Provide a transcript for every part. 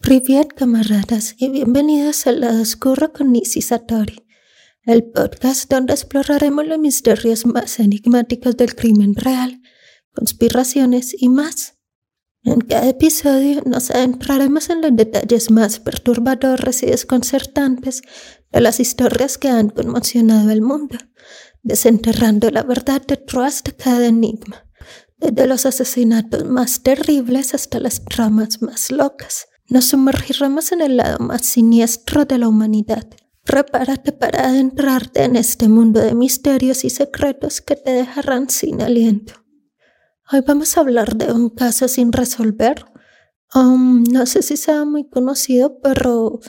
Privet, camaradas, y bienvenidos al lado oscuro con Nisi Satori, el podcast donde exploraremos los misterios más enigmáticos del crimen real, conspiraciones y más. En cada episodio nos adentraremos en los detalles más perturbadores y desconcertantes de las historias que han conmocionado al mundo, desenterrando la verdad detrás de cada enigma, desde los asesinatos más terribles hasta las tramas más locas. Nos sumergiremos en el lado más siniestro de la humanidad. Prepárate para adentrarte en este mundo de misterios y secretos que te dejarán sin aliento. Hoy vamos a hablar de un caso sin resolver. Um, no sé si sea muy conocido, pero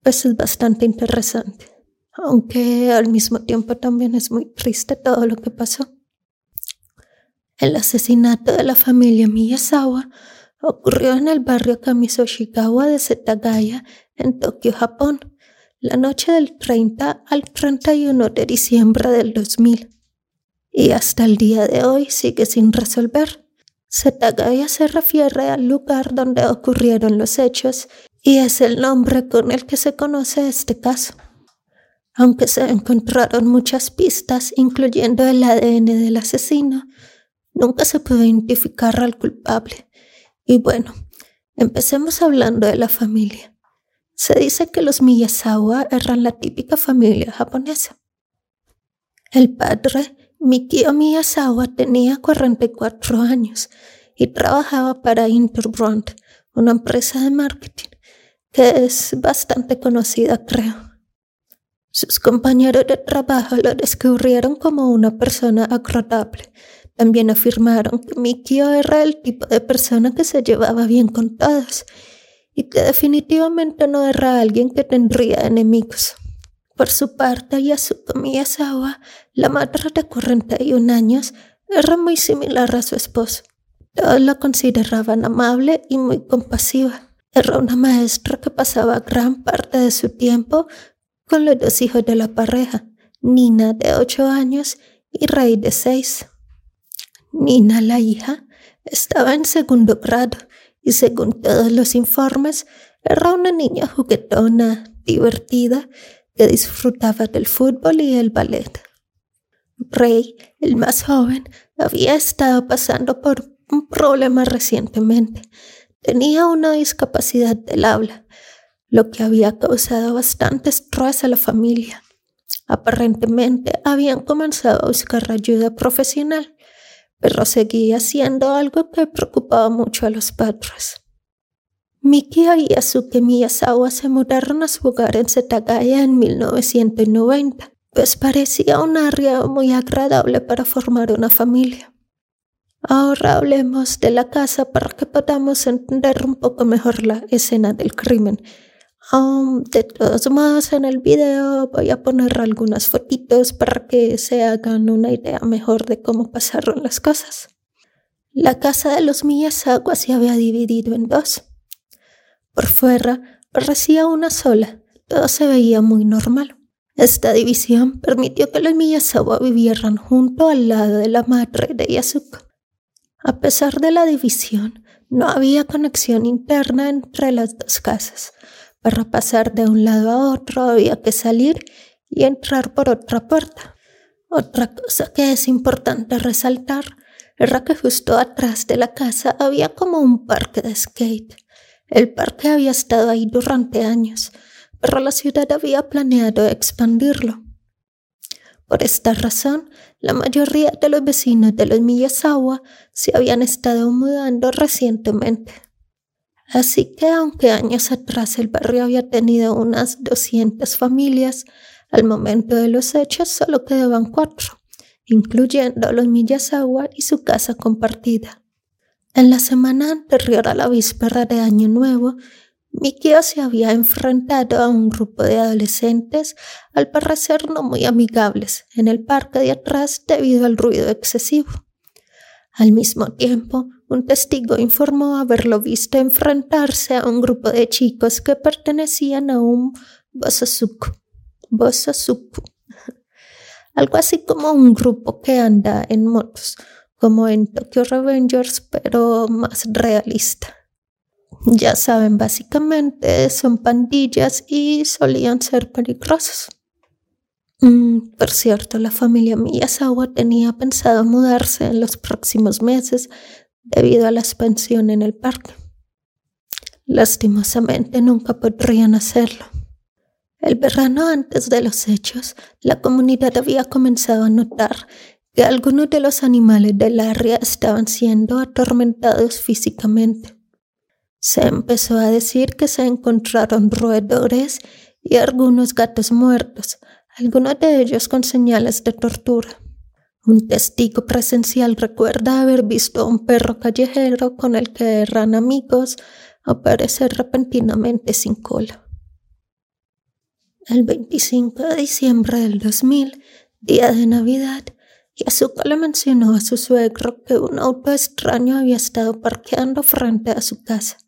pues es bastante interesante. Aunque al mismo tiempo también es muy triste todo lo que pasó. El asesinato de la familia Miyazawa ocurrió en el barrio Kamisoshikawa de Setagaya, en Tokio, Japón, la noche del 30 al 31 de diciembre del 2000. Y hasta el día de hoy sigue sin resolver. Setagaya se refiere al lugar donde ocurrieron los hechos y es el nombre con el que se conoce este caso. Aunque se encontraron muchas pistas, incluyendo el ADN del asesino, nunca se pudo identificar al culpable. Y bueno, empecemos hablando de la familia. Se dice que los Miyazawa eran la típica familia japonesa. El padre, Mikio Miyazawa, tenía 44 años y trabajaba para Interbrand, una empresa de marketing que es bastante conocida, creo. Sus compañeros de trabajo lo descubrieron como una persona agradable, también afirmaron que Mikio era el tipo de persona que se llevaba bien con todos y que definitivamente no era alguien que tendría enemigos. Por su parte, Yasuko Miyazawa, la madre de 41 años, era muy similar a su esposo. Todos la consideraban amable y muy compasiva. Era una maestra que pasaba gran parte de su tiempo con los dos hijos de la pareja, Nina de 8 años y Rey de 6. Nina, la hija, estaba en segundo grado y según todos los informes era una niña juguetona, divertida, que disfrutaba del fútbol y el ballet. Rey, el más joven, había estado pasando por un problema recientemente. Tenía una discapacidad del habla, lo que había causado bastante estrés a la familia. Aparentemente habían comenzado a buscar ayuda profesional, pero seguía siendo algo que preocupaba mucho a los padres. Mikio y Yasuke Miyazawa se mudaron a su hogar en Setagaya en 1990, pues parecía un área muy agradable para formar una familia. Ahora hablemos de la casa para que podamos entender un poco mejor la escena del crimen De todos modos, en el video voy a poner algunas fotitos para que se hagan una idea mejor de cómo pasaron las cosas. La casa de los Miyazawa se había dividido en dos. Por fuera parecía una sola, todo se veía muy normal. Esta división permitió que los Miyazawa vivieran junto al lado de la madre de Yasuko. A pesar de la división, no había conexión interna entre las dos casas, para pasar de un lado a otro había que salir y entrar por otra puerta. Otra cosa que es importante resaltar era que justo atrás de la casa había como un parque de skate. El parque había estado ahí durante años, pero la ciudad había planeado expandirlo. Por esta razón, la mayoría de los vecinos de los Miyazawa se habían estado mudando recientemente. Así que aunque años atrás el barrio había tenido unas 200 familias, al momento de los hechos solo quedaban cuatro, incluyendo los Miyazawa y su casa compartida. En la semana anterior a la víspera de Año Nuevo, Mikio se había enfrentado a un grupo de adolescentes, al parecer no muy amigables, en el parque de atrás debido al ruido excesivo. Al mismo tiempo, un testigo informó haberlo visto enfrentarse a un grupo de chicos que pertenecían a un Bosasuku. Bosasuku. Algo así como un grupo que anda en motos, como en Tokyo Revengers, pero más realista. Ya saben, básicamente son pandillas y solían ser peligrosos. Mm, por cierto, la familia Miyazawa tenía pensado mudarse en los próximos meses debido a la expansión en el parque. Lastimosamente nunca podrían hacerlo. El verano antes de los hechos, la comunidad había comenzado a notar que algunos de los animales del área estaban siendo atormentados físicamente. Se empezó a decir que se encontraron roedores y algunos gatos muertos, algunos de ellos con señales de tortura. Un testigo presencial recuerda haber visto a un perro callejero con el que eran amigos aparecer repentinamente sin cola. El 25 de diciembre del 2000, día de Navidad, Yasuko le mencionó a su suegro que un auto extraño había estado parqueando frente a su casa.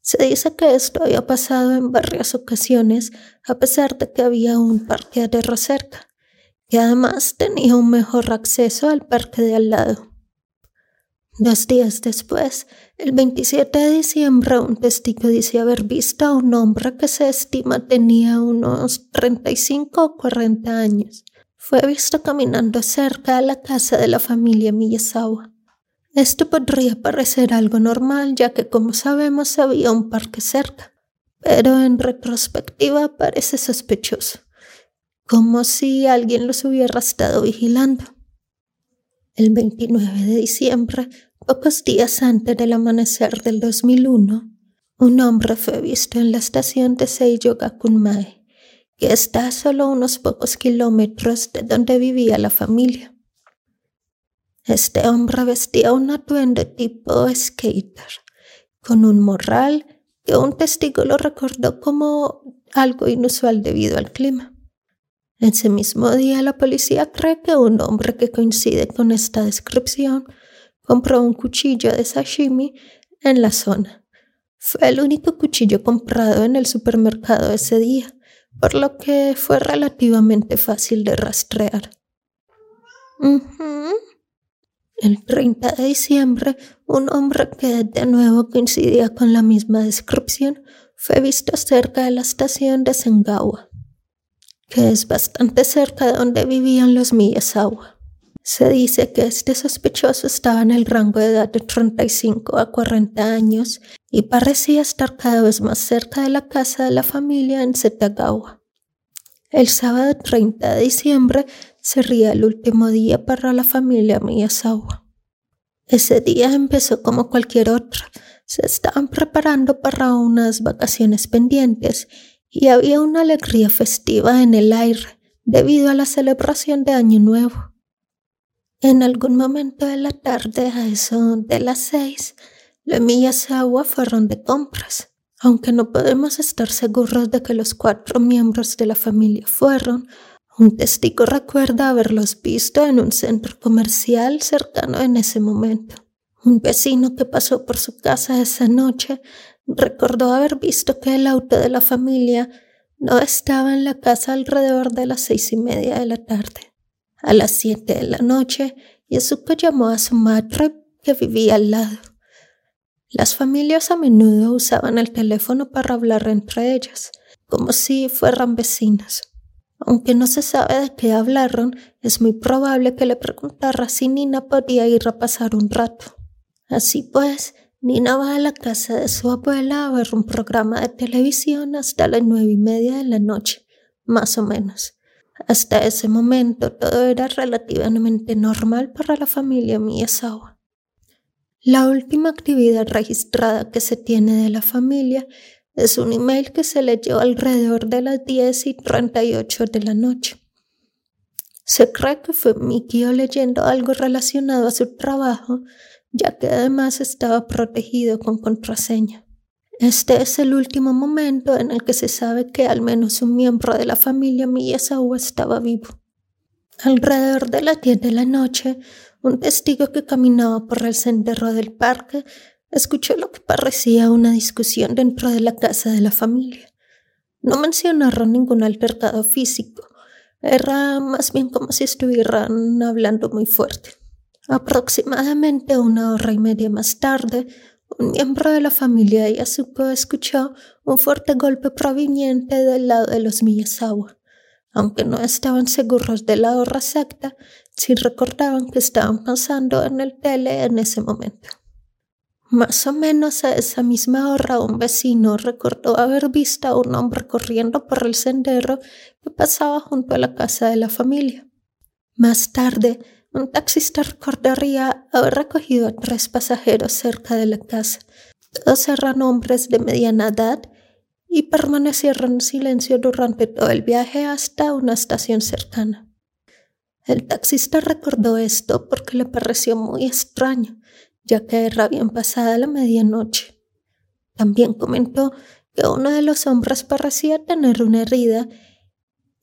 Se dice que esto había pasado en varias ocasiones, a pesar de que había un parqueadero cerca, que además tenía un mejor acceso al parque de al lado. Dos días después, el 27 de diciembre, un testigo dice haber visto a un hombre que se estima tenía unos 35 o 40 años. Fue visto caminando cerca de la casa de la familia Miyazawa. Esto podría parecer algo normal, ya que como sabemos había un parque cerca, pero en retrospectiva parece sospechoso, como si alguien los hubiera estado vigilando. El 29 de diciembre, pocos días antes del amanecer del 2001, un hombre fue visto en la estación de Seiyo Gakunmae, que está a solo unos pocos kilómetros de donde vivía la familia. Este hombre vestía un atuendo tipo skater, con un morral que un testigo lo recordó como algo inusual debido al clima. Ese mismo día la policía cree que un hombre que coincide con esta descripción compró un cuchillo de sashimi en la zona. Fue el único cuchillo comprado en el supermercado ese día, por lo que fue relativamente fácil de rastrear. El 30 de diciembre, un hombre que de nuevo coincidía con la misma descripción fue visto cerca de la estación de Sengawa, que es bastante cerca de donde vivían los Miyazawa. Se dice que este sospechoso estaba en el rango de edad de 35 a 40 años y parecía estar cada vez más cerca de la casa de la familia en Setagawa. El sábado 30 de diciembre sería el último día para la familia Miyazawa. Ese día empezó como cualquier otro. Se estaban preparando para unas vacaciones pendientes y había una alegría festiva en el aire debido a la celebración de Año Nuevo. En algún momento de la tarde, a eso de las seis, los Miyazawa fueron de compras. Aunque no podemos estar seguros de que los cuatro miembros de la familia fueron, un testigo recuerda haberlos visto en un centro comercial cercano en ese momento. Un vecino que pasó por su casa esa noche recordó haber visto que el auto de la familia no estaba en la casa alrededor de las seis y media de la tarde. A las siete de la noche, Yasuko llamó a su madre que vivía al lado. Las familias a menudo usaban el teléfono para hablar entre ellas, como si fueran vecinos. Aunque no se sabe de qué hablaron, es muy probable que le preguntara si Nina podía ir a pasar un rato. Así pues, Nina va a la casa de su abuela a ver un programa de televisión hasta las nueve y media de la noche, más o menos. Hasta ese momento todo era relativamente normal para la familia Miyazawa. La última actividad registrada que se tiene de la familia es un email que se leyó alrededor de las 10 y 38 de la noche. Se cree que fue Mikio leyendo algo relacionado a su trabajo, ya que además estaba protegido con contraseña. Este es el último momento en el que se sabe que al menos un miembro de la familia Miyazawa estaba vivo. Alrededor de las 10 de la noche, un testigo que caminaba por el sendero del parque escuchó lo que parecía una discusión dentro de la casa de la familia. No mencionaron ningún altercado físico, era más bien como si estuvieran hablando muy fuerte. Aproximadamente una hora y media más tarde, un miembro de la familia Yasuko escuchó un fuerte golpe proveniente del lado de los Miyazawa. Aunque no estaban seguros de la hora exacta, sí recordaban que estaban pasando en el tele en ese momento. Más o menos a esa misma hora un vecino recordó haber visto a un hombre corriendo por el sendero que pasaba junto a la casa de la familia. Más tarde, un taxista recordaría haber recogido a tres pasajeros cerca de la casa. Todos eran hombres de mediana edad y permanecieron en silencio durante todo el viaje hasta una estación cercana. El taxista recordó esto porque le pareció muy extraño, ya que era bien pasada la medianoche. También comentó que uno de los hombres parecía tener una herida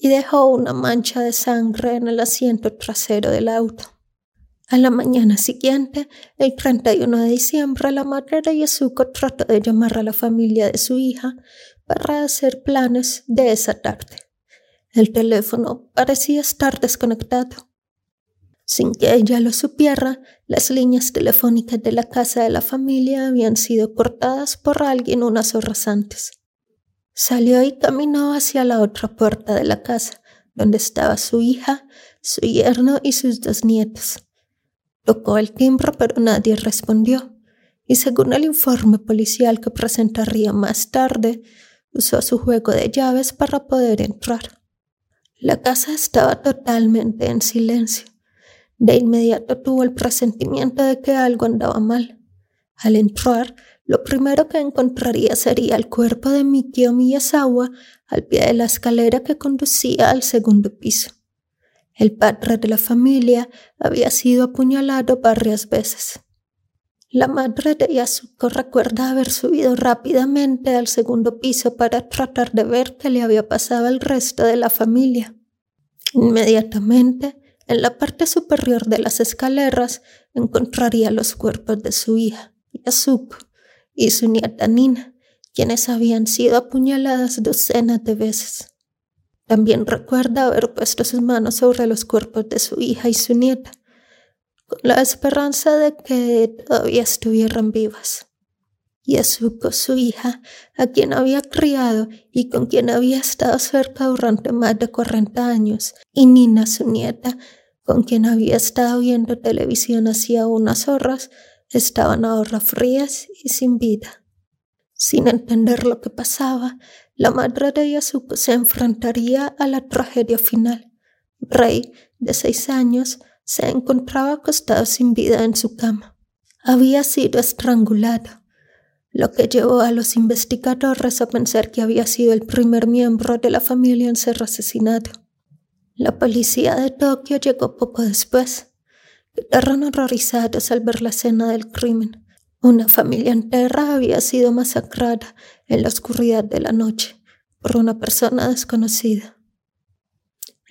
y dejó una mancha de sangre en el asiento trasero del auto. A la mañana siguiente, el 31 de diciembre, la madre de Yasuko trató de llamar a la familia de su hija para hacer planes de esa tarde. El teléfono parecía estar desconectado. Sin que ella lo supiera, las líneas telefónicas de la casa de la familia habían sido cortadas por alguien unas horas antes. Salió y caminó hacia la otra puerta de la casa, donde estaba su hija, su yerno y sus dos nietos. Tocó el timbre, pero nadie respondió, y según el informe policial que presentaría más tarde, usó su juego de llaves para poder entrar. La casa estaba totalmente en silencio. De inmediato tuvo el presentimiento de que algo andaba mal. Al entrar, lo primero que encontraría sería el cuerpo de Mikio Miyazawa al pie de la escalera que conducía al segundo piso. El padre de la familia había sido apuñalado varias veces. La madre de Yasuko recuerda haber subido rápidamente al segundo piso para tratar de ver qué le había pasado al resto de la familia. Inmediatamente, en la parte superior de las escaleras, encontraría los cuerpos de su hija, Yasuko, y su nieta Nina, quienes habían sido apuñaladas docenas de veces. También recuerda haber puesto sus manos sobre los cuerpos de su hija y su nieta, con la esperanza de que todavía estuvieran vivas. Yasuko, su hija, a quien había criado y con quien había estado cerca durante más de 40 años, y Nina, su nieta, con quien había estado viendo televisión hacía unas horas, estaban ahora frías y sin vida. Sin entender lo que pasaba, la madre de Yasuko se enfrentaría a la tragedia final. Rey, de seis años, se encontraba acostado sin vida en su cama. Había sido estrangulado, lo que llevó a los investigadores a pensar que había sido el primer miembro de la familia en ser asesinado. La policía de Tokio llegó poco después. Quedaron horrorizados al ver la escena del crimen. Una familia entera había sido masacrada en la oscuridad de la noche por una persona desconocida.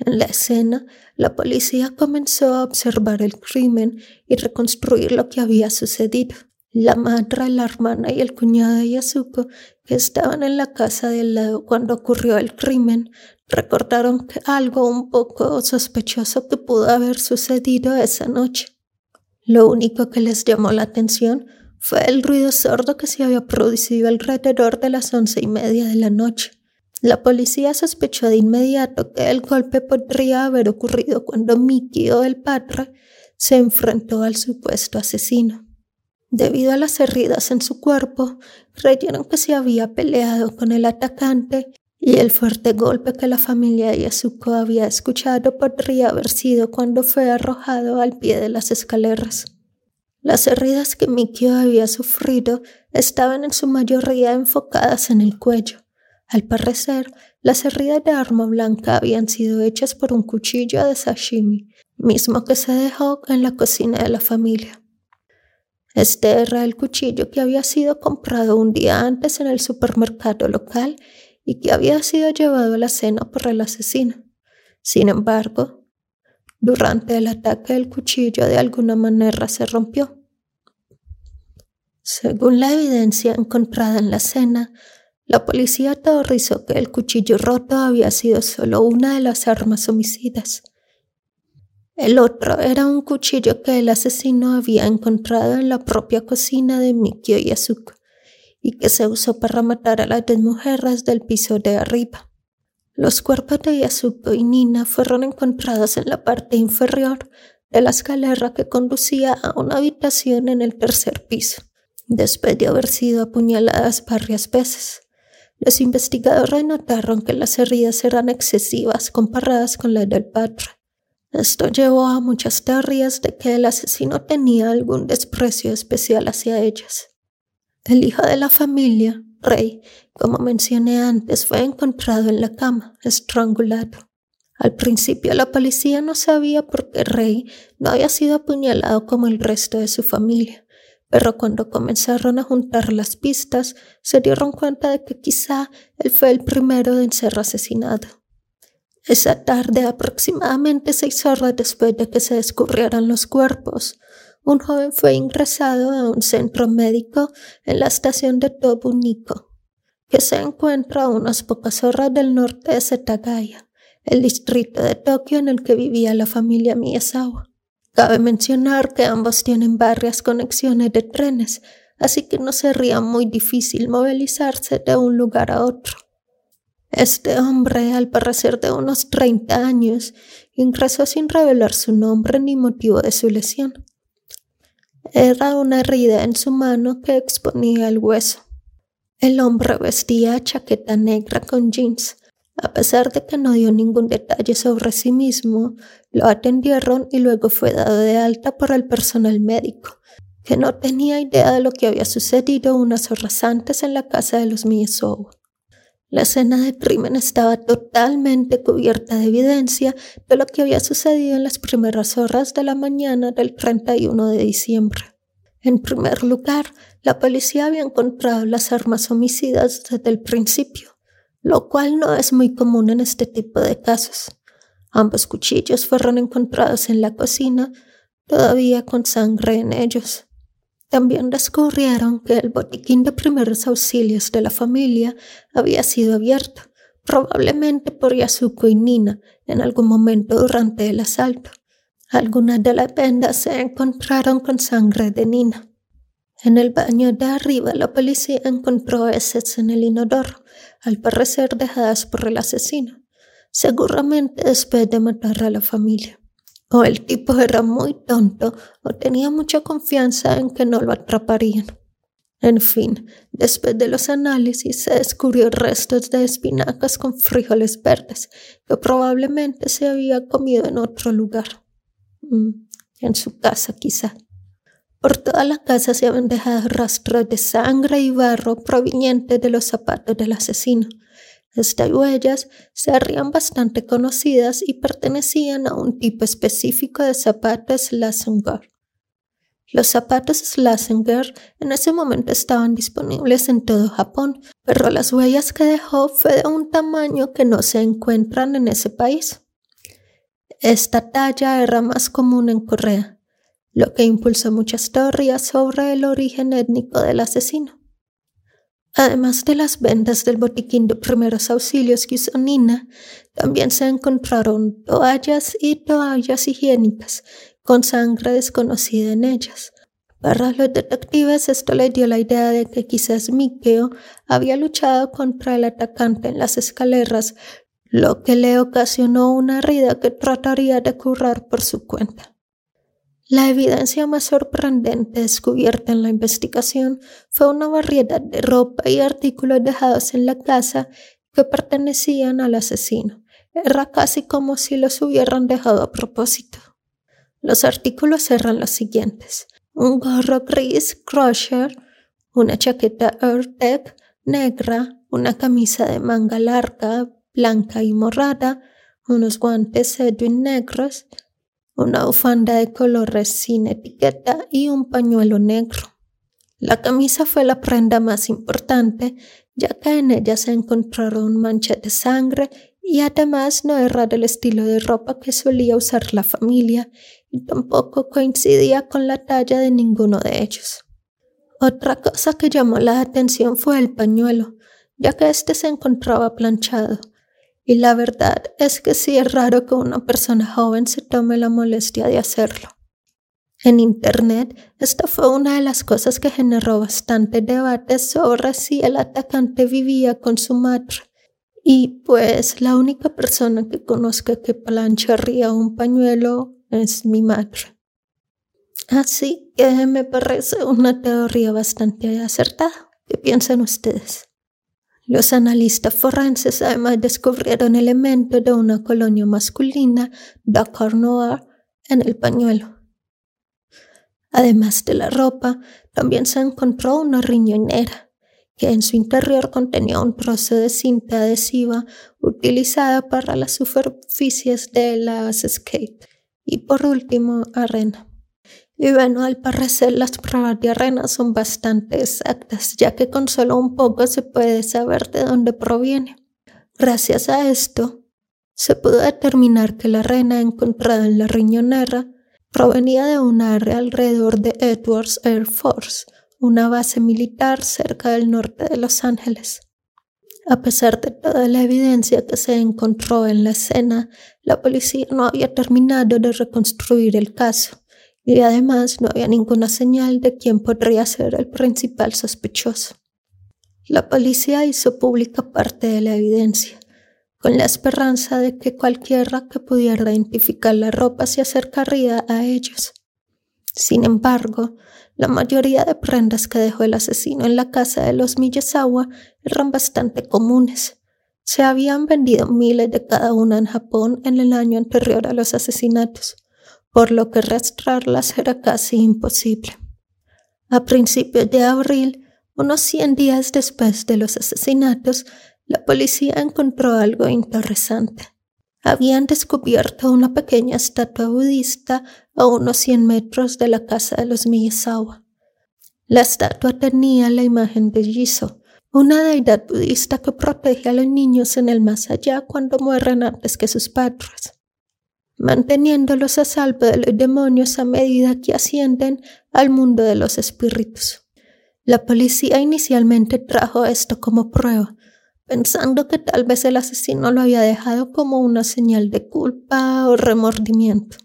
En la escena, la policía comenzó a observar el crimen y reconstruir lo que había sucedido. La madre, la hermana y el cuñado de Yasuko, estaban en la casa del lado cuando ocurrió el crimen, recordaron que algo un poco sospechoso que pudo haber sucedido esa noche. Lo único que les llamó la atención fue el ruido sordo que se había producido alrededor de las once y media de la noche. La policía sospechó de inmediato que el golpe podría haber ocurrido cuando Mickey o el padre se enfrentó al supuesto asesino. Debido a las heridas en su cuerpo, creyeron que se había peleado con el atacante y el fuerte golpe que la familia Yasuko había escuchado podría haber sido cuando fue arrojado al pie de las escaleras. Las heridas que Mikio había sufrido estaban en su mayoría enfocadas en el cuello. Al parecer, las heridas de arma blanca habían sido hechas por un cuchillo de sashimi, mismo que se dejó en la cocina de la familia. Este era el cuchillo que había sido comprado un día antes en el supermercado local y que había sido llevado a la cena por el asesino. Sin embargo, durante el ataque el cuchillo de alguna manera se rompió. Según la evidencia encontrada en la escena, la policía teorizó que el cuchillo roto había sido solo una de las armas homicidas. El otro era un cuchillo que el asesino había encontrado en la propia cocina de Mikio Yasuko y que se usó para matar a las dos mujeres del piso de arriba. Los cuerpos de Yasuko y Nina fueron encontrados en la parte inferior de la escalera que conducía a una habitación en el tercer piso, después de haber sido apuñaladas varias veces. Los investigadores notaron que las heridas eran excesivas comparadas con las del padre esto llevó a muchas teorías de que el asesino tenía algún desprecio especial hacia ellas. El hijo de la familia, Rey, como mencioné antes, fue encontrado en la cama, estrangulado. Al principio la policía no sabía por qué Rey no había sido apuñalado como el resto de su familia, pero cuando comenzaron a juntar las pistas se dieron cuenta de que quizá él fue el primero en ser asesinado. Esa tarde, aproximadamente seis horas después de que se descubrieran los cuerpos, un joven fue ingresado a un centro médico en la estación de Tobuniko, que se encuentra a unas pocas horas del norte de Setagaya, el distrito de Tokio en el que vivía la familia Miyazawa. Cabe mencionar que ambos tienen varias conexiones de trenes, así que no sería muy difícil movilizarse de un lugar a otro. Este hombre, al parecer de unos 30 años, ingresó sin revelar su nombre ni motivo de su lesión. Era una herida en su mano que exponía el hueso. El hombre vestía chaqueta negra con jeans. A pesar de que no dio ningún detalle sobre sí mismo, lo atendieron y luego fue dado de alta por el personal médico, que no tenía idea de lo que había sucedido unas horas antes en la casa de los Miyazawa. La escena del crimen estaba totalmente cubierta de evidencia de lo que había sucedido en las primeras horas de la mañana del 31 de diciembre. En primer lugar, la policía había encontrado las armas homicidas desde el principio, lo cual no es muy común en este tipo de casos. Ambos cuchillos fueron encontrados en la cocina, todavía con sangre en ellos. También descubrieron que el botiquín de primeros auxilios de la familia había sido abierto, probablemente por Yasuko y Nina, en algún momento durante el asalto. Algunas de las vendas se encontraron con sangre de Nina. En el baño de arriba la policía encontró heces en el inodoro, al parecer dejadas por el asesino, seguramente después de matar a la familia. O el tipo era muy tonto o tenía mucha confianza en que no lo atraparían. En fin, después de los análisis se descubrió restos de espinacas con frijoles verdes que probablemente se había comido en otro lugar. Mm, en su casa quizá. Por toda la casa se habían dejado rastros de sangre y barro provenientes de los zapatos del asesino. Estas huellas se harían bastante conocidas y pertenecían a un tipo específico de zapatos Slazenger. Los zapatos Slazenger en ese momento estaban disponibles en todo Japón, pero las huellas que dejó fue de un tamaño que no se encuentran en ese país. Esta talla era más común en Corea, lo que impulsó muchas teorías sobre el origen étnico del asesino. Además de las vendas del botiquín de primeros auxilios que usó Nina, también se encontraron toallas y toallas higiénicas con sangre desconocida en ellas. Para los detectives esto le dio la idea de que quizás Mikeo había luchado contra el atacante en las escaleras, lo que le ocasionó una herida que trataría de curar por su cuenta. La evidencia más sorprendente descubierta en la investigación fue una variedad de ropa y artículos dejados en la casa que pertenecían al asesino. Era casi como si los hubieran dejado a propósito. Los artículos eran los siguientes. Un gorro gris Crusher, una chaqueta Airtech negra, una camisa de manga larga, blanca y morada, unos guantes Edwin negros, una bufanda de colores sin etiqueta y un pañuelo negro. La camisa fue la prenda más importante, ya que en ella se encontraron manchas de sangre y además no era del estilo de ropa que solía usar la familia y tampoco coincidía con la talla de ninguno de ellos. Otra cosa que llamó la atención fue el pañuelo, ya que éste se encontraba planchado Y la verdad es que sí es raro que una persona joven se tome la molestia de hacerlo. En Internet, esta fue una de las cosas que generó bastante debate sobre si el atacante vivía con su madre. Y pues la única persona que conozca que plancharía un pañuelo es mi madre. Así que me parece una teoría bastante acertada. ¿Qué piensan ustedes? Los analistas forenses además descubrieron elementos de una colonia masculina, Dakar Noir, en el pañuelo. Además de la ropa, también se encontró una riñonera, que en su interior contenía un trozo de cinta adhesiva utilizada para las superficies de las skate. Y por último, arena. Y bueno, al parecer las pruebas de arena son bastante exactas, ya que con solo un poco se puede saber de dónde proviene. Gracias a esto, se pudo determinar que la arena encontrada en la riñonera provenía de un área alrededor de Edwards Air Force, una base militar cerca del norte de Los Ángeles. A pesar de toda la evidencia que se encontró en la escena, la policía no había terminado de reconstruir el caso y además no había ninguna señal de quién podría ser el principal sospechoso. La policía hizo pública parte de la evidencia, con la esperanza de que cualquiera que pudiera identificar la ropa se acercaría a ellos. Sin embargo, la mayoría de prendas que dejó el asesino en la casa de los Miyazawa eran bastante comunes. Se habían vendido miles de cada una en Japón en el año anterior a los asesinatos, por lo que rastrearlas era casi imposible. A principios de abril, unos 100 días después de los asesinatos, la policía encontró algo interesante. Habían descubierto una pequeña estatua budista a unos 100 metros de la casa de los Miyazawa. La estatua tenía la imagen de Jiso, una deidad budista que protege a los niños en el más allá cuando mueren antes que sus padres, manteniéndolos a salvo de los demonios a medida que ascienden al mundo de los espíritus. La policía inicialmente trajo esto como prueba, pensando que tal vez el asesino lo había dejado como una señal de culpa o remordimiento.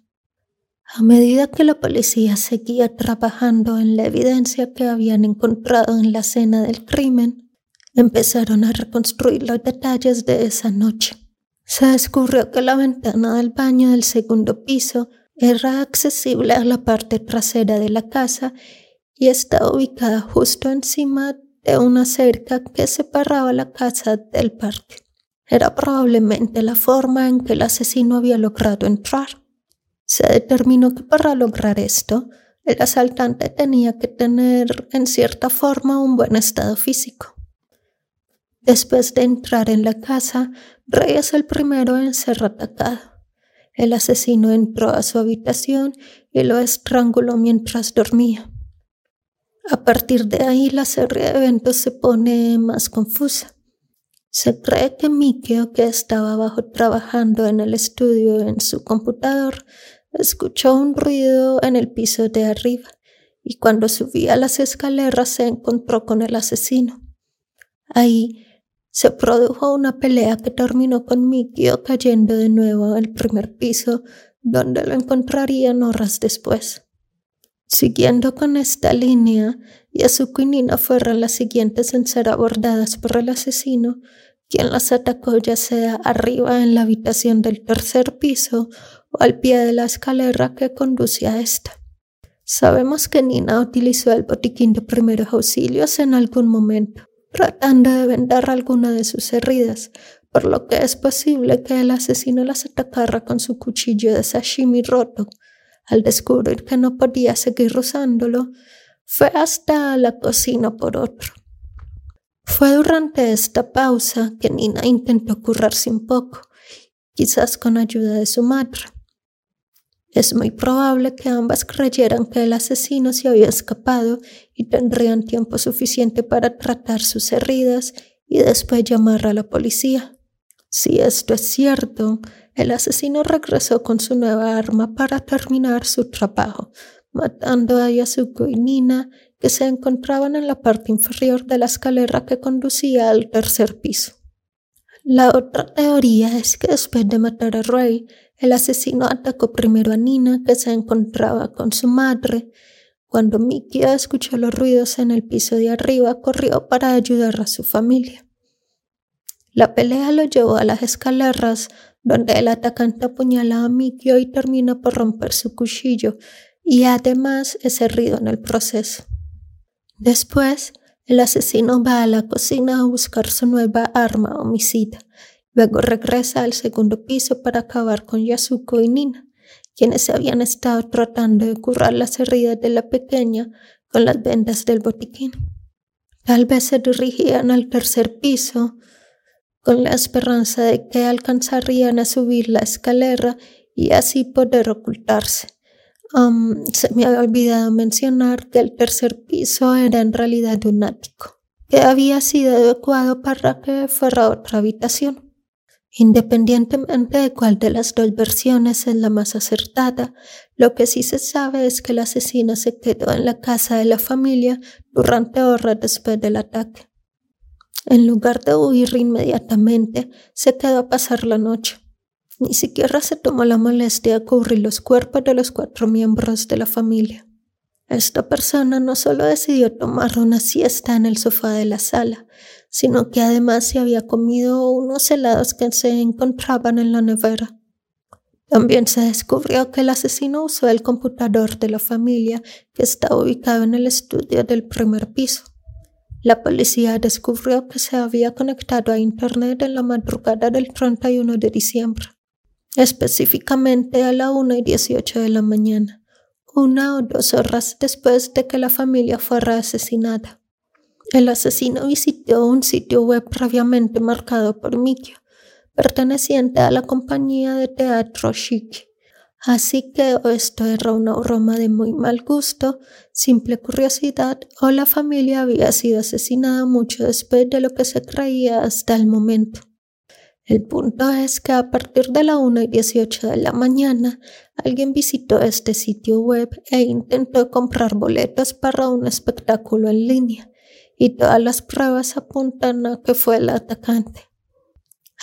A medida que la policía seguía trabajando en la evidencia que habían encontrado en la escena del crimen, empezaron a reconstruir los detalles de esa noche. Se descubrió que la ventana del baño del segundo piso era accesible a la parte trasera de la casa y estaba ubicada justo encima de una cerca que separaba la casa del parque. Era probablemente la forma en que el asesino había logrado entrar. Se determinó que para lograr esto, el asaltante tenía que tener en cierta forma un buen estado físico. Después de entrar en la casa, Rey es el primero en ser atacado. El asesino entró a su habitación y lo estranguló mientras dormía. A partir de ahí la serie de eventos se pone más confusa. Se cree que Mikio, que estaba abajo trabajando en el estudio en su computador, escuchó un ruido en el piso de arriba y cuando subía las escaleras se encontró con el asesino. Ahí se produjo una pelea que terminó con Mikio cayendo de nuevo al primer piso, donde lo encontrarían horas después. Siguiendo con esta línea, Yasuko y Nina fueron las siguientes en ser abordadas por el asesino, quien las atacó ya sea arriba en la habitación del tercer piso o al pie de la escalera que conduce a esta. Sabemos que Nina utilizó el botiquín de primeros auxilios en algún momento, tratando de vendar alguna de sus heridas, por lo que es posible que el asesino las atacara con su cuchillo de sashimi roto, al descubrir que no podía seguir usándolo, fue hasta la cocina por otro. Fue durante esta pausa que Nina intentó curarse un poco, quizás con ayuda de su madre. Es muy probable que ambas creyeran que el asesino se había escapado y tendrían tiempo suficiente para tratar sus heridas y después llamar a la policía. Si esto es cierto, el asesino regresó con su nueva arma para terminar su trabajo, matando a Yasuko y Nina, que se encontraban en la parte inferior de la escalera que conducía al tercer piso. La otra teoría es que después de matar a Ray, el asesino atacó primero a Nina, que se encontraba con su madre. Cuando Mikio escuchó los ruidos en el piso de arriba, corrió para ayudar a su familia. La pelea lo llevó a las escaleras, donde el atacante apuñala a Mikio y termina por romper su cuchillo, y además es herido en el proceso. Después, el asesino va a la cocina a buscar su nueva arma homicida. Luego regresa al segundo piso para acabar con Yasuko y Nina, quienes habían estado tratando de curar las heridas de la pequeña con las vendas del botiquín. Tal vez se dirigían al tercer piso con la esperanza de que alcanzarían a subir la escalera y así poder ocultarse. Um, se me había olvidado mencionar que el tercer piso era en realidad un ático, que había sido adecuado para que fuera otra habitación. Independientemente de cuál de las dos versiones es la más acertada, lo que sí se sabe es que el asesino se quedó en la casa de la familia durante horas después del ataque. En lugar de huir inmediatamente, se quedó a pasar la noche. Ni siquiera se tomó la molestia de cubrir los cuerpos de los cuatro miembros de la familia. Esta persona no solo decidió tomar una siesta en el sofá de la sala, sino que además se había comido unos helados que se encontraban en la nevera. También se descubrió que el asesino usó el computador de la familia que estaba ubicado en el estudio del primer piso. La policía descubrió que se había conectado a Internet en la madrugada del 31 de diciembre, específicamente a la 1 y 18 de la mañana, una o dos horas después de que la familia fuera asesinada. El asesino visitó un sitio web previamente marcado por Mikio, perteneciente a la compañía de teatro Shiki. Así que esto era una broma de muy mal gusto, simple curiosidad, o la familia había sido asesinada mucho después de lo que se creía hasta el momento. El punto es que a partir de la 1 y 18 de la mañana, alguien visitó este sitio web e intentó comprar boletos para un espectáculo en línea y todas las pruebas apuntan a que fue el atacante.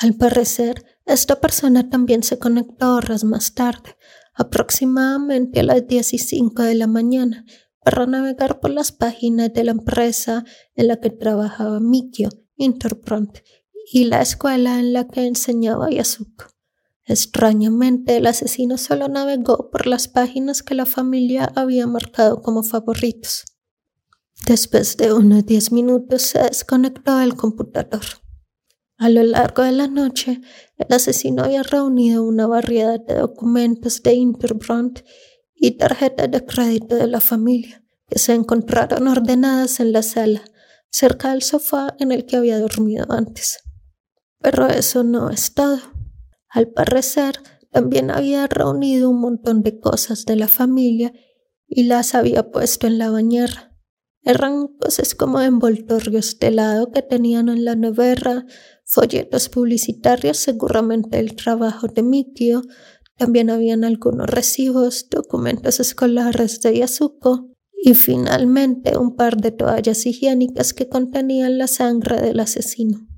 Al parecer, esta persona también se conectó horas más tarde, aproximadamente a las 10 y 5 de la mañana, para navegar por las páginas de la empresa en la que trabajaba Mikio, Interpront, y la escuela en la que enseñaba Yasuko. Extrañamente, el asesino solo navegó por las páginas que la familia había marcado como favoritos. Después de unos diez minutos se desconectó el computador. A lo largo de la noche, el asesino había reunido una variedad de documentos de Interbrand y tarjetas de crédito de la familia, que se encontraron ordenadas en la sala, cerca del sofá en el que había dormido antes. Pero eso no es todo. Al parecer, también había reunido un montón de cosas de la familia y las había puesto en la bañera. Eran cosas como envoltorios de helado que tenían en la nevera, folletos publicitarios, seguramente el trabajo de Mikio. También habían algunos recibos, documentos escolares de Yasuko y finalmente un par de toallas higiénicas que contenían la sangre del asesino.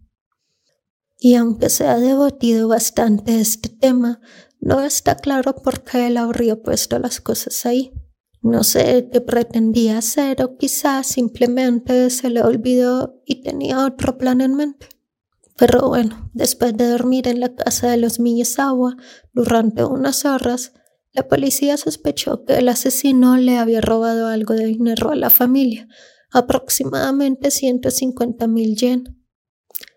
Y aunque se ha debatido bastante este tema, no está claro por qué él habría puesto las cosas ahí. No sé qué pretendía hacer o quizás simplemente se le olvidó y tenía otro plan en mente. Pero bueno, después de dormir en la casa de los Miyazawa durante unas horas, la policía sospechó que el asesino le había robado algo de dinero a la familia, aproximadamente 150 mil yen.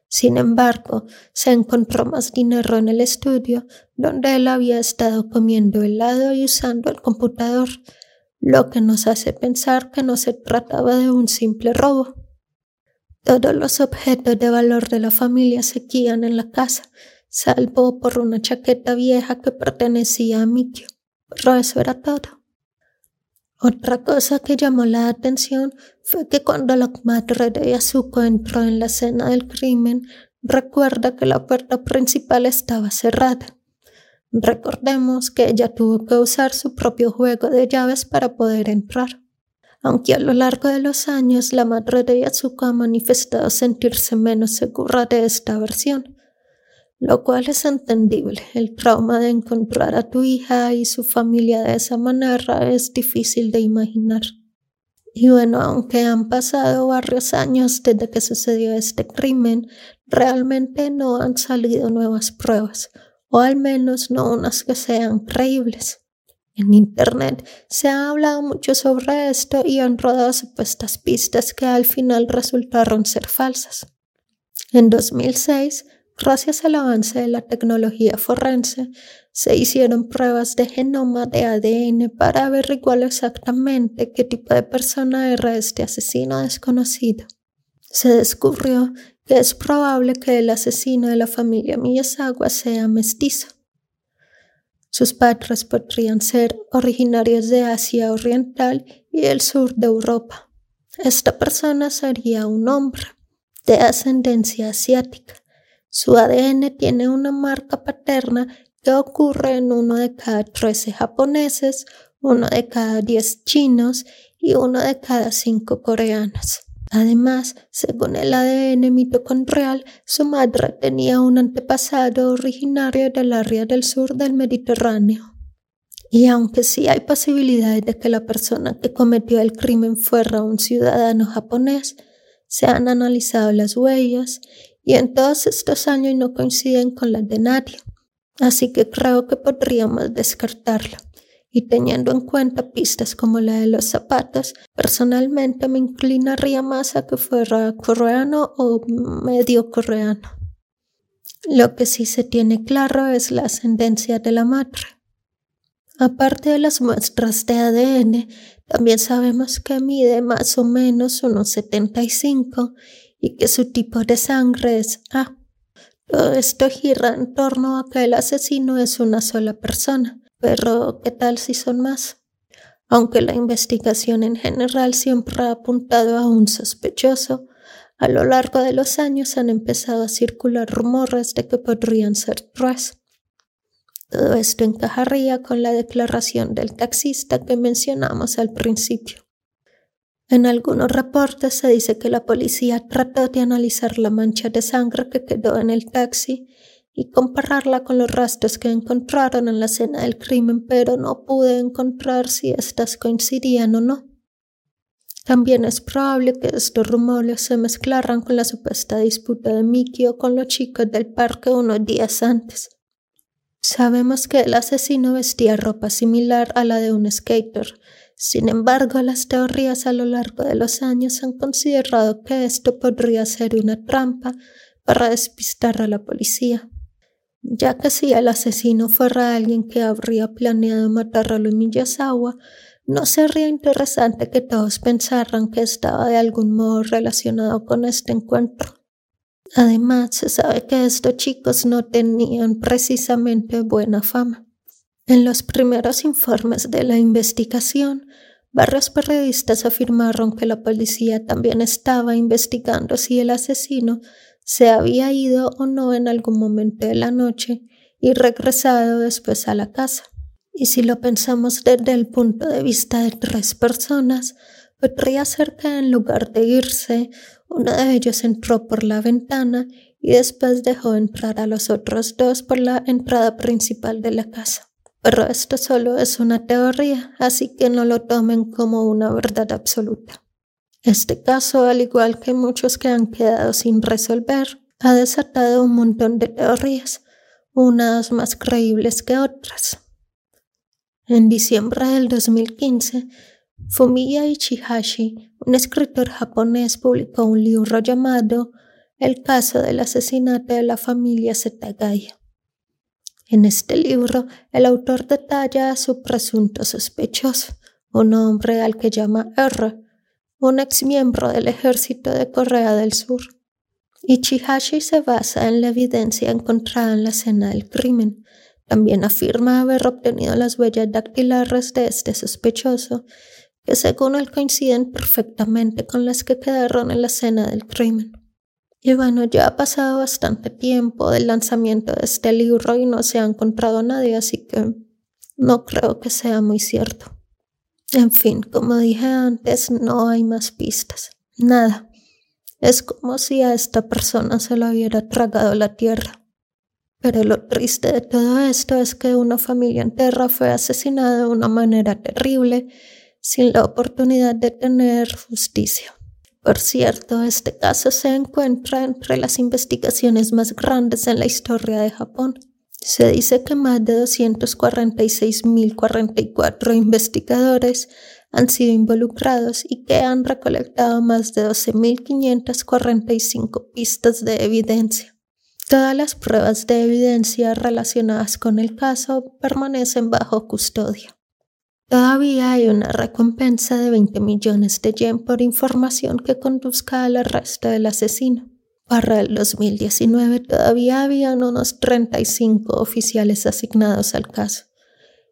Sin embargo, se encontró más dinero en el estudio, donde él había estado comiendo helado y usando el computador, lo que nos hace pensar que no se trataba de un simple robo. Todos los objetos de valor de la familia se quían en la casa, salvo por una chaqueta vieja que pertenecía a Mikio, pero eso era todo. Otra cosa que llamó la atención fue que cuando la madre de Yasuko entró en la escena del crimen, recuerda que la puerta principal estaba cerrada. Recordemos que ella tuvo que usar su propio juego de llaves para poder entrar. Aunque a lo largo de los años la madre de Yasuko ha manifestado sentirse menos segura de esta versión. lo cual es entendible. El trauma de encontrar a tu hija y su familia de esa manera es difícil de imaginar. Y bueno, aunque han pasado varios años desde que sucedió este crimen, realmente no han salido nuevas pruebas, o al menos no unas que sean creíbles. En Internet se ha hablado mucho sobre esto y han rodado supuestas pistas que al final resultaron ser falsas. En 2006, gracias al avance de la tecnología forense, se hicieron pruebas de genoma de ADN para averiguar exactamente qué tipo de persona era este asesino desconocido. Se descubrió es probable que el asesino de la familia Miyazawa sea mestizo. Sus padres podrían ser originarios de Asia Oriental y el sur de Europa. Esta persona sería un hombre de ascendencia asiática. Su ADN tiene una marca paterna que ocurre en uno de cada 13 japoneses, uno de cada 10 chinos y uno de cada 5 coreanos. Además, según el ADN mitocondrial, su madre tenía un antepasado originario del área del sur del Mediterráneo. Y aunque sí hay posibilidades de que la persona que cometió el crimen fuera un ciudadano japonés, se han analizado las huellas y en todos estos años no coinciden con las de nadie. Así que creo que podríamos descartarlo y teniendo en cuenta pistas como la de los zapatos, personalmente me inclinaría más a que fuera coreano o medio coreano. Lo que sí se tiene claro es la ascendencia de la madre. Aparte de las muestras de ADN, también sabemos que mide más o menos unos 75 y que su tipo de sangre es A. Todo esto gira en torno a que el asesino es una sola persona, pero, ¿qué tal si son más? Aunque la investigación en general siempre ha apuntado a un sospechoso, a lo largo de los años han empezado a circular rumores de que podrían ser tres. Todo esto encajaría con la declaración del taxista que mencionamos al principio. En algunos reportes se dice que la policía trató de analizar la mancha de sangre que quedó en el taxi y compararla con los rastros que encontraron en la escena del crimen, pero no pude encontrar si éstas coincidían o no. También es probable que estos rumores se mezclaran con la supuesta disputa de Mikio con los chicos del parque unos días antes. Sabemos que el asesino vestía ropa similar a la de un skater. Sin embargo, las teorías a lo largo de los años han considerado que esto podría ser una trampa para despistar a la policía ya que si el asesino fuera alguien que habría planeado matar a Miyazawa, ¿no sería interesante que todos pensaran que estaba de algún modo relacionado con este encuentro? Además, se sabe que estos chicos no tenían precisamente buena fama. En los primeros informes de la investigación, varios periodistas afirmaron que la policía también estaba investigando si el asesino se había ido o no en algún momento de la noche y regresado después a la casa. Y si lo pensamos desde el punto de vista de tres personas, podría ser que en lugar de irse, uno de ellos entró por la ventana y después dejó entrar a los otros dos por la entrada principal de la casa. Pero esto solo es una teoría, así que no lo tomen como una verdad absoluta. Este caso, al igual que muchos que han quedado sin resolver, ha desatado un montón de teorías, unas más creíbles que otras. En diciembre del 2015, Fumiya Ichihashi, un escritor japonés, publicó un libro llamado El caso del asesinato de la familia Setagaya. En este libro, el autor detalla a su presunto sospechoso, un hombre al que llama R, un ex miembro del ejército de Corea del Sur. Ichihashi se basa en la evidencia encontrada en la escena del crimen. También afirma haber obtenido las huellas dactilares de este sospechoso, que según él coinciden perfectamente con las que quedaron en la escena del crimen. Y bueno, ya ha pasado bastante tiempo del lanzamiento de este libro y no se ha encontrado nadie, así que no creo que sea muy cierto. En fin, como dije antes, no hay más pistas. Nada. Es como si a esta persona se lo hubiera tragado la tierra. Pero lo triste de todo esto es que una familia entera fue asesinada de una manera terrible, sin la oportunidad de tener justicia. Por cierto, este caso se encuentra entre las investigaciones más grandes en la historia de Japón. Se dice que más de 246.044 investigadores han sido involucrados y que han recolectado más de 12.545 pistas de evidencia. Todas las pruebas de evidencia relacionadas con el caso permanecen bajo custodia. Todavía hay una recompensa de 20 millones de yen por información que conduzca al arresto del asesino. Para el 2019 todavía habían unos 35 oficiales asignados al caso.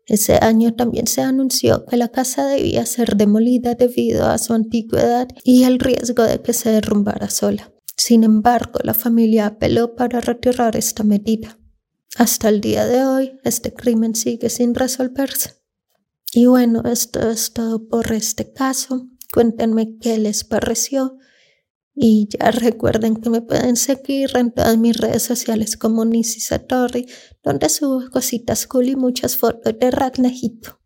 Ese año también se anunció que la casa debía ser demolida debido a su antigüedad y el riesgo de que se derrumbara sola. Sin embargo, la familia apeló para retirar esta medida. Hasta el día de hoy, este crimen sigue sin resolverse. Y bueno, esto es todo por este caso. Cuéntenme qué les pareció. Y ya recuerden que me pueden seguir en todas mis redes sociales como Nisi Satori, donde subo cositas cool y muchas fotos de Ragnajito.